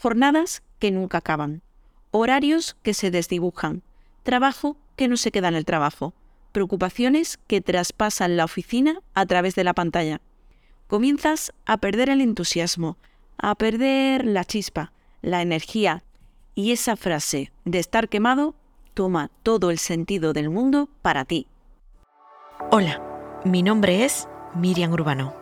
Jornadas que nunca acaban, horarios que se desdibujan, trabajo que no se queda en el trabajo, preocupaciones que traspasan la oficina a través de la pantalla. Comienzas a perder el entusiasmo, a perder la chispa, la energía, y esa frase de estar quemado toma todo el sentido del mundo para ti. Hola, mi nombre es Miriam Urbano.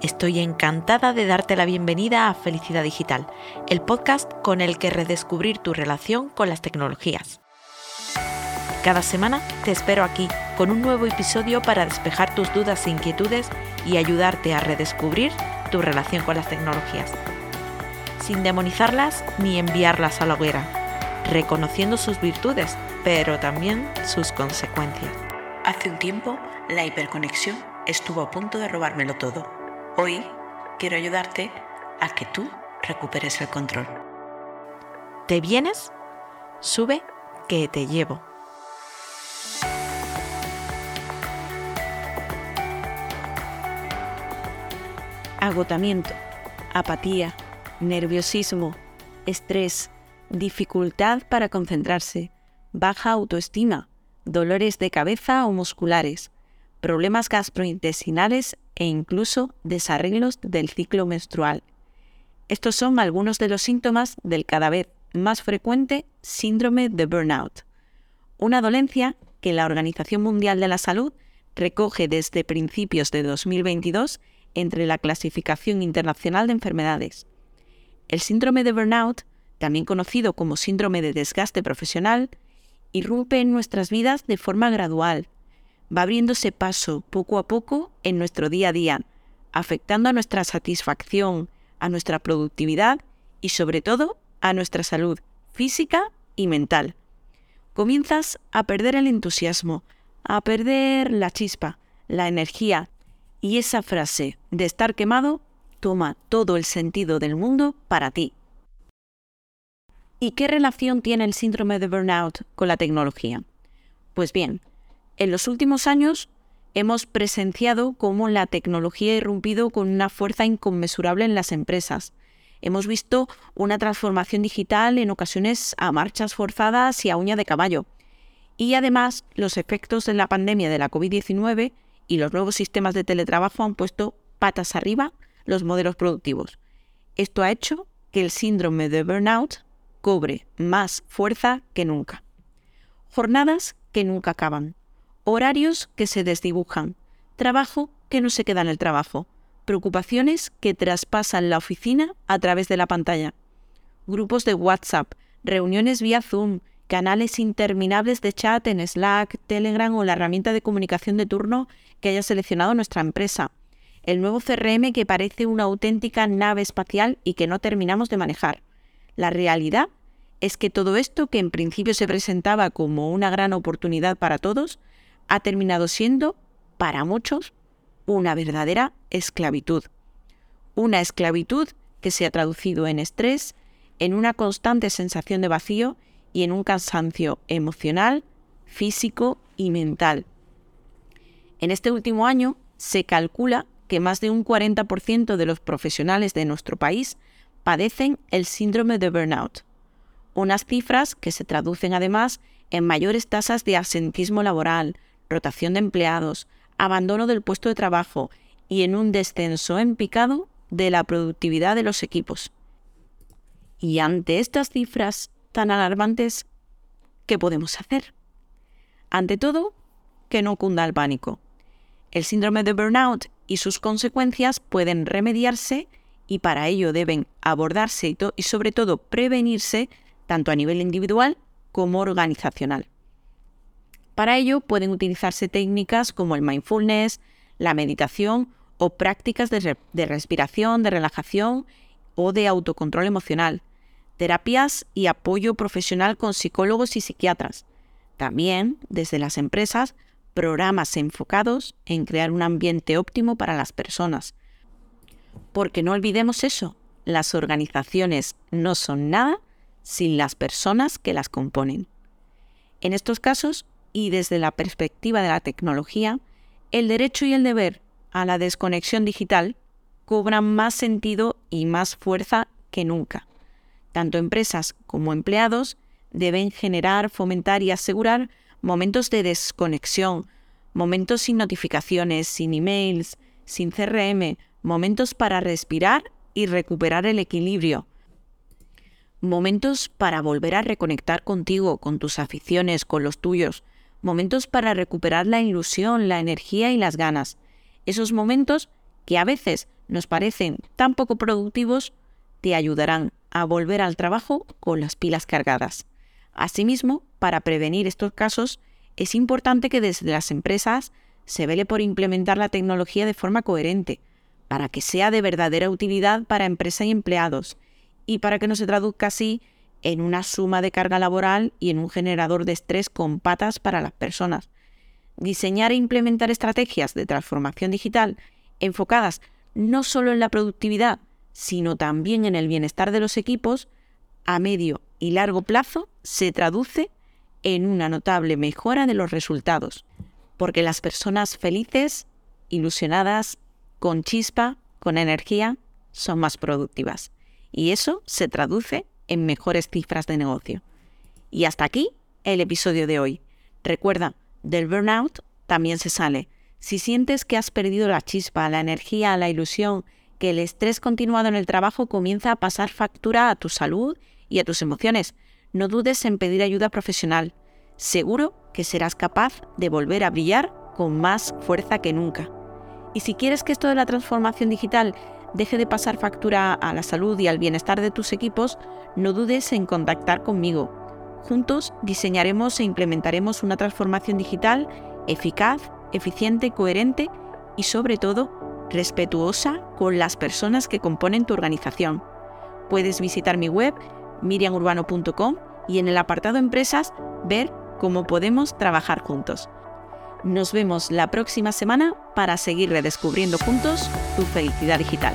Estoy encantada de darte la bienvenida a Felicidad Digital, el podcast con el que redescubrir tu relación con las tecnologías. Cada semana te espero aquí con un nuevo episodio para despejar tus dudas e inquietudes y ayudarte a redescubrir tu relación con las tecnologías, sin demonizarlas ni enviarlas a la hoguera, reconociendo sus virtudes, pero también sus consecuencias. Hace un tiempo, la hiperconexión estuvo a punto de robármelo todo. Hoy quiero ayudarte a que tú recuperes el control. ¿Te vienes? Sube que te llevo. agotamiento, apatía, nerviosismo, estrés, dificultad para concentrarse, baja autoestima, dolores de cabeza o musculares, problemas gastrointestinales e incluso desarreglos del ciclo menstrual. Estos son algunos de los síntomas del cada vez más frecuente síndrome de burnout, una dolencia que la Organización Mundial de la Salud recoge desde principios de 2022 entre la clasificación internacional de enfermedades. El síndrome de burnout, también conocido como síndrome de desgaste profesional, irrumpe en nuestras vidas de forma gradual. Va abriéndose paso poco a poco en nuestro día a día, afectando a nuestra satisfacción, a nuestra productividad y sobre todo a nuestra salud física y mental. Comienzas a perder el entusiasmo, a perder la chispa, la energía, y esa frase de estar quemado toma todo el sentido del mundo para ti. ¿Y qué relación tiene el síndrome de burnout con la tecnología? Pues bien, en los últimos años hemos presenciado cómo la tecnología ha irrumpido con una fuerza inconmensurable en las empresas. Hemos visto una transformación digital en ocasiones a marchas forzadas y a uña de caballo. Y además, los efectos de la pandemia de la COVID-19 y los nuevos sistemas de teletrabajo han puesto patas arriba los modelos productivos. Esto ha hecho que el síndrome de burnout cobre más fuerza que nunca. Jornadas que nunca acaban, horarios que se desdibujan, trabajo que no se queda en el trabajo, preocupaciones que traspasan la oficina a través de la pantalla, grupos de WhatsApp, reuniones vía Zoom, canales interminables de chat en Slack, Telegram o la herramienta de comunicación de turno que haya seleccionado nuestra empresa. El nuevo CRM que parece una auténtica nave espacial y que no terminamos de manejar. La realidad es que todo esto, que en principio se presentaba como una gran oportunidad para todos, ha terminado siendo, para muchos, una verdadera esclavitud. Una esclavitud que se ha traducido en estrés, en una constante sensación de vacío y en un cansancio emocional, físico y mental. En este último año se calcula que más de un 40% de los profesionales de nuestro país padecen el síndrome de burnout, unas cifras que se traducen además en mayores tasas de absentismo laboral, rotación de empleados, abandono del puesto de trabajo y en un descenso en picado de la productividad de los equipos. Y ante estas cifras tan alarmantes, ¿qué podemos hacer? Ante todo, que no cunda el pánico. El síndrome de burnout y sus consecuencias pueden remediarse y para ello deben abordarse y, sobre todo prevenirse tanto a nivel individual como organizacional. Para ello pueden utilizarse técnicas como el mindfulness, la meditación o prácticas de, respiración, de relajación o de autocontrol emocional, terapias y apoyo profesional con psicólogos y psiquiatras. También, desde las empresas, programas enfocados en crear un ambiente óptimo para las personas. Porque no olvidemos eso, las organizaciones no son nada sin las personas que las componen. En estos casos, y desde la perspectiva de la tecnología, el derecho y el deber a la desconexión digital cobran más sentido y más fuerza que nunca. Tanto empresas como empleados deben generar, fomentar y asegurar momentos de desconexión, momentos sin notificaciones, sin emails, sin CRM, momentos para respirar y recuperar el equilibrio, momentos para volver a reconectar contigo, con tus aficiones, con los tuyos, momentos para recuperar la ilusión, la energía y las ganas. Esos momentos que a veces nos parecen tan poco productivos, te ayudarán a volver al trabajo con las pilas cargadas. Asimismo, para prevenir estos casos, es importante que desde las empresas se vele por implementar la tecnología de forma coherente, para que sea de verdadera utilidad para empresa y empleados, y para que no se traduzca así en una suma de carga laboral y en un generador de estrés con patas para las personas. Diseñar e implementar estrategias de transformación digital enfocadas no solo en la productividad, sino también en el bienestar de los equipos, a medio y largo plazo se traduce en una notable mejora de los resultados, porque las personas felices, ilusionadas, con chispa, con energía, son más productivas. Y eso se traduce en mejores cifras de negocio. Y hasta aquí el episodio de hoy. Recuerda, del burnout también se sale. Si sientes que has perdido la chispa, la energía, la ilusión, que el estrés continuado en el trabajo comienza a pasar factura a tu salud y a tus emociones, no dudes en pedir ayuda profesional. Seguro que serás capaz de volver a brillar con más fuerza que nunca. Y si quieres que esto de la transformación digital deje de pasar factura a la salud y al bienestar de tus equipos, no dudes en contactar conmigo. Juntos diseñaremos e implementaremos una transformación digital eficaz, eficiente, coherente y sobre todo respetuosa con las personas que componen tu organización. Puedes visitar mi web miriamurbano.com y en el apartado Empresas ver cómo podemos trabajar juntos. Nos vemos la próxima semana para seguir redescubriendo juntos tu felicidad digital.